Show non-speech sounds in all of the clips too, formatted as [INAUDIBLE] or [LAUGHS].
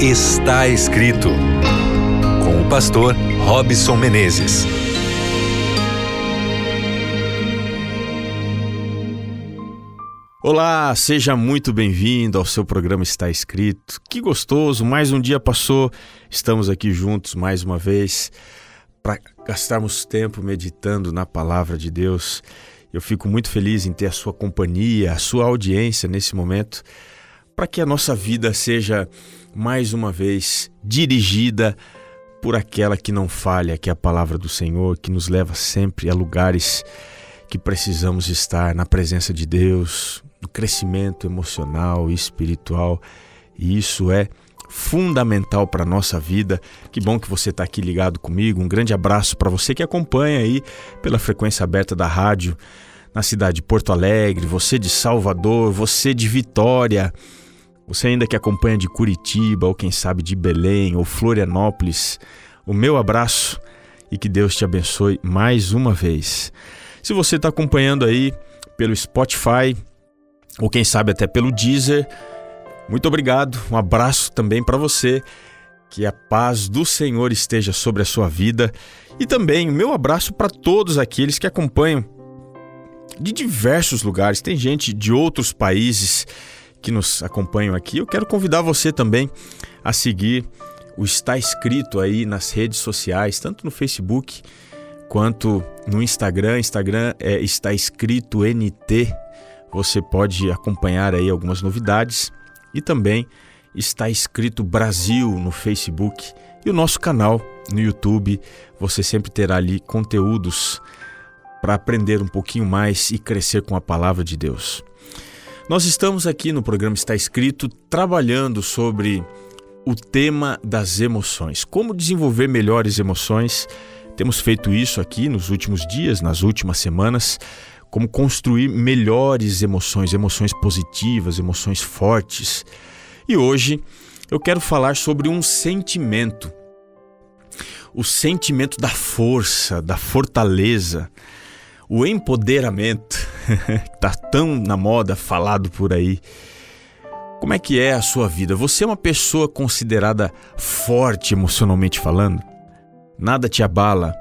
Está escrito com o pastor Robson Menezes. Olá, seja muito bem-vindo ao seu programa Está Escrito. Que gostoso, mais um dia passou, estamos aqui juntos mais uma vez para gastarmos tempo meditando na palavra de Deus. Eu fico muito feliz em ter a sua companhia, a sua audiência nesse momento, para que a nossa vida seja mais uma vez dirigida por aquela que não falha, que é a palavra do Senhor, que nos leva sempre a lugares que precisamos estar na presença de Deus, no crescimento emocional e espiritual. E isso é fundamental para a nossa vida. Que bom que você está aqui ligado comigo. Um grande abraço para você que acompanha aí pela frequência aberta da rádio na cidade de Porto Alegre, você de Salvador, você de Vitória, você ainda que acompanha de Curitiba ou quem sabe de Belém ou Florianópolis. O meu abraço e que Deus te abençoe mais uma vez. Se você está acompanhando aí pelo Spotify ou quem sabe até pelo Deezer, muito obrigado, um abraço também para você. Que a paz do Senhor esteja sobre a sua vida e também o meu abraço para todos aqueles que acompanham de diversos lugares. Tem gente de outros países que nos acompanham aqui. Eu quero convidar você também a seguir o Está Escrito aí nas redes sociais, tanto no Facebook quanto no Instagram. Instagram é Está Escrito NT. Você pode acompanhar aí algumas novidades e também está escrito Brasil no Facebook e o nosso canal no YouTube. Você sempre terá ali conteúdos para aprender um pouquinho mais e crescer com a palavra de Deus. Nós estamos aqui no programa Está Escrito trabalhando sobre o tema das emoções. Como desenvolver melhores emoções. Temos feito isso aqui nos últimos dias, nas últimas semanas como construir melhores emoções, emoções positivas, emoções fortes. E hoje eu quero falar sobre um sentimento. O sentimento da força, da fortaleza, o empoderamento, está [LAUGHS] tão na moda falado por aí. Como é que é a sua vida? Você é uma pessoa considerada forte emocionalmente falando? Nada te abala,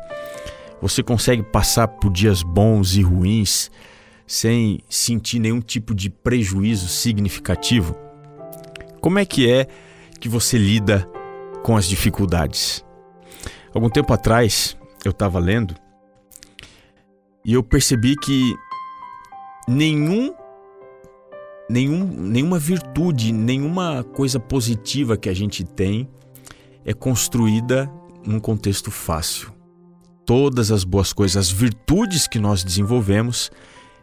você consegue passar por dias bons e ruins sem sentir nenhum tipo de prejuízo significativo? Como é que é que você lida com as dificuldades? Algum tempo atrás eu estava lendo e eu percebi que nenhum, nenhum, nenhuma virtude, nenhuma coisa positiva que a gente tem é construída num contexto fácil todas as boas coisas, as virtudes que nós desenvolvemos,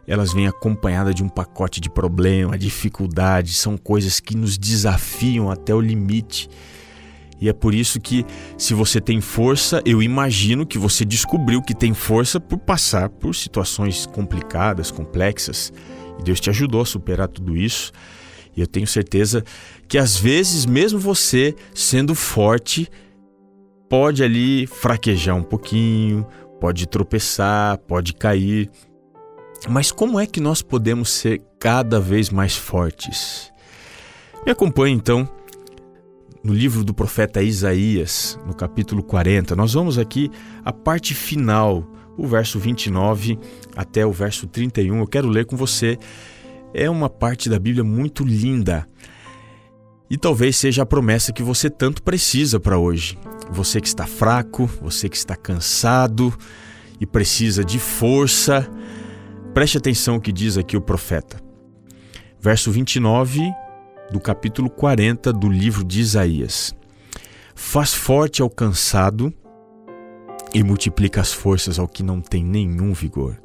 elas vêm acompanhadas de um pacote de problema, dificuldades, são coisas que nos desafiam até o limite. E é por isso que, se você tem força, eu imagino que você descobriu que tem força por passar por situações complicadas, complexas. E Deus te ajudou a superar tudo isso. E eu tenho certeza que às vezes, mesmo você sendo forte, pode ali fraquejar um pouquinho, pode tropeçar, pode cair. Mas como é que nós podemos ser cada vez mais fortes? Me acompanhe então no livro do profeta Isaías, no capítulo 40. Nós vamos aqui a parte final, o verso 29 até o verso 31. Eu quero ler com você. É uma parte da Bíblia muito linda. E talvez seja a promessa que você tanto precisa para hoje. Você que está fraco, você que está cansado e precisa de força, preste atenção o que diz aqui o profeta. Verso 29 do capítulo 40 do livro de Isaías. Faz forte ao cansado e multiplica as forças ao que não tem nenhum vigor.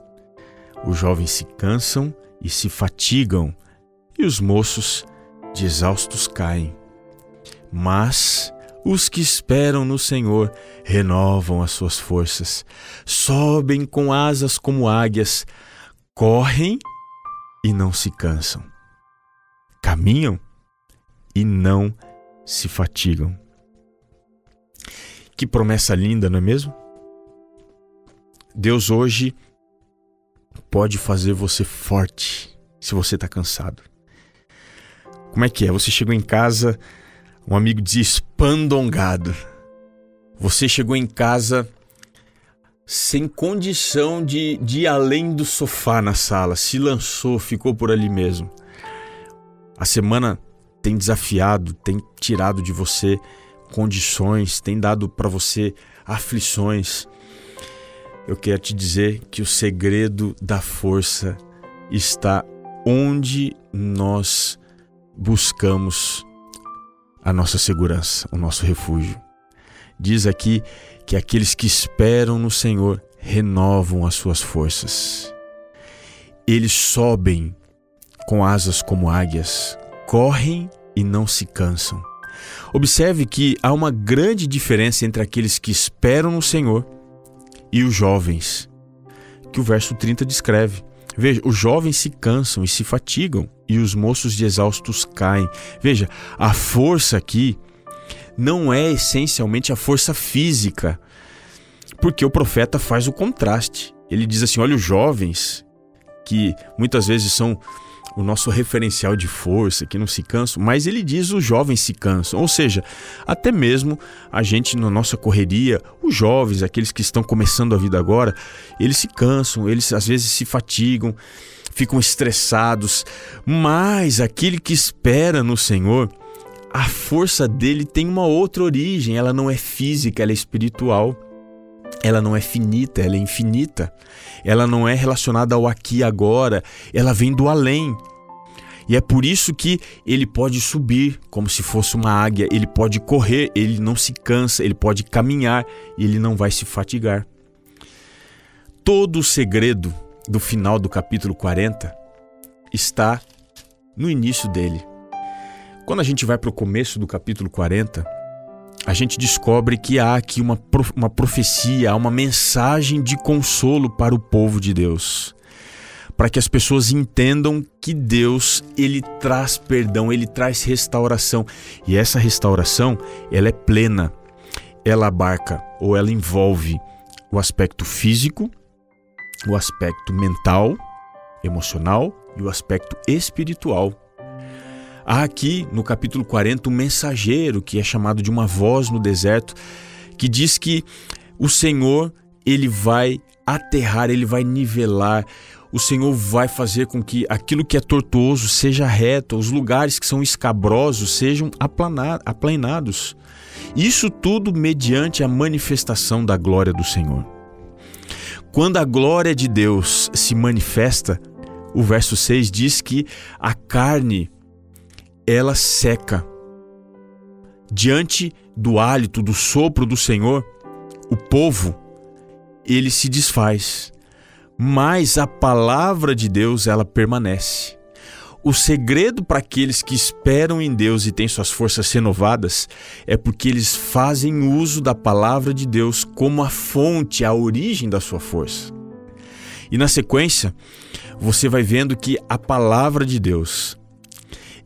Os jovens se cansam e se fatigam, e os moços de exaustos caem. Mas os que esperam no Senhor renovam as suas forças, sobem com asas como águias, correm e não se cansam, caminham e não se fatigam. Que promessa linda, não é mesmo? Deus hoje pode fazer você forte se você está cansado. Como é que é? Você chegou em casa Um amigo dizia espandongado. Você chegou em casa sem condição de, de ir além do sofá na sala, se lançou, ficou por ali mesmo. A semana tem desafiado, tem tirado de você condições, tem dado para você aflições. Eu quero te dizer que o segredo da força está onde nós buscamos a nossa segurança, o nosso refúgio. Diz aqui que aqueles que esperam no Senhor renovam as suas forças. Eles sobem com asas como águias, correm e não se cansam. Observe que há uma grande diferença entre aqueles que esperam no Senhor e os jovens, que o verso 30 descreve. Veja, os jovens se cansam e se fatigam, e os moços de exaustos caem. Veja, a força aqui não é essencialmente a força física, porque o profeta faz o contraste. Ele diz assim: olha, os jovens, que muitas vezes são o nosso referencial de força, que não se cansam, mas ele diz os jovens se cansam, ou seja, até mesmo a gente na nossa correria, os jovens, aqueles que estão começando a vida agora, eles se cansam, eles às vezes se fatigam, ficam estressados, mas aquele que espera no Senhor, a força dele tem uma outra origem, ela não é física, ela é espiritual. Ela não é finita, ela é infinita. Ela não é relacionada ao aqui e agora, ela vem do além. E é por isso que ele pode subir como se fosse uma águia, ele pode correr, ele não se cansa, ele pode caminhar e ele não vai se fatigar. Todo o segredo do final do capítulo 40 está no início dele. Quando a gente vai para o começo do capítulo 40, a gente descobre que há aqui uma, uma profecia, uma mensagem de consolo para o povo de Deus. Para que as pessoas entendam que Deus, ele traz perdão, ele traz restauração. E essa restauração, ela é plena. Ela abarca ou ela envolve o aspecto físico, o aspecto mental, emocional e o aspecto espiritual. Há aqui no capítulo 40 um mensageiro que é chamado de uma voz no deserto, que diz que o Senhor ele vai aterrar, ele vai nivelar, o Senhor vai fazer com que aquilo que é tortuoso seja reto, os lugares que são escabrosos sejam aplanados. Isso tudo mediante a manifestação da glória do Senhor. Quando a glória de Deus se manifesta, o verso 6 diz que a carne ela seca. Diante do hálito, do sopro do Senhor, o povo ele se desfaz, mas a palavra de Deus ela permanece. O segredo para aqueles que esperam em Deus e têm suas forças renovadas é porque eles fazem uso da palavra de Deus como a fonte, a origem da sua força. E na sequência, você vai vendo que a palavra de Deus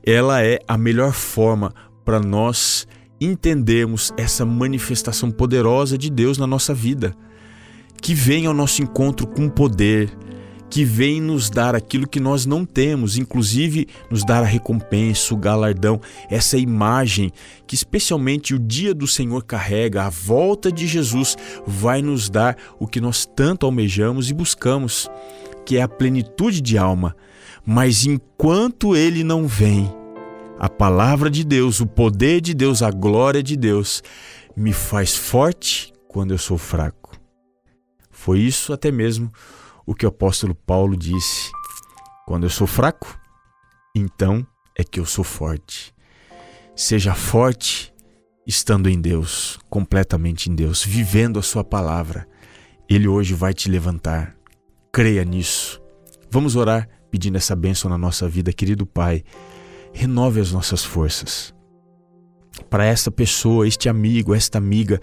ela é a melhor forma para nós entendermos essa manifestação poderosa de Deus na nossa vida, que vem ao nosso encontro com poder, que vem nos dar aquilo que nós não temos, inclusive nos dar a recompensa, o galardão, essa imagem que especialmente o dia do Senhor carrega, a volta de Jesus vai nos dar o que nós tanto almejamos e buscamos, que é a plenitude de alma. Mas enquanto ele não vem, a palavra de Deus, o poder de Deus, a glória de Deus me faz forte quando eu sou fraco. Foi isso até mesmo o que o apóstolo Paulo disse: quando eu sou fraco, então é que eu sou forte. Seja forte estando em Deus, completamente em Deus, vivendo a Sua palavra. Ele hoje vai te levantar. Creia nisso. Vamos orar pedindo essa bênção na nossa vida, querido Pai. Renove as nossas forças. Para esta pessoa, este amigo, esta amiga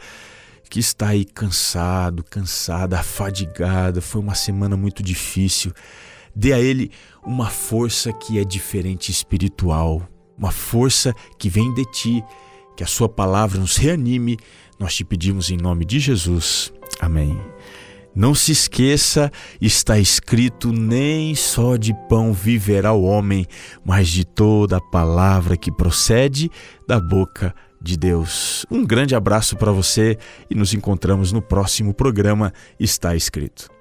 que está aí cansado, cansada, afadigada, foi uma semana muito difícil. Dê a ele uma força que é diferente espiritual, uma força que vem de ti, que a sua palavra nos reanime. Nós te pedimos em nome de Jesus. Amém. Não se esqueça, está escrito: nem só de pão viverá o homem, mas de toda a palavra que procede da boca de Deus. Um grande abraço para você e nos encontramos no próximo programa Está Escrito.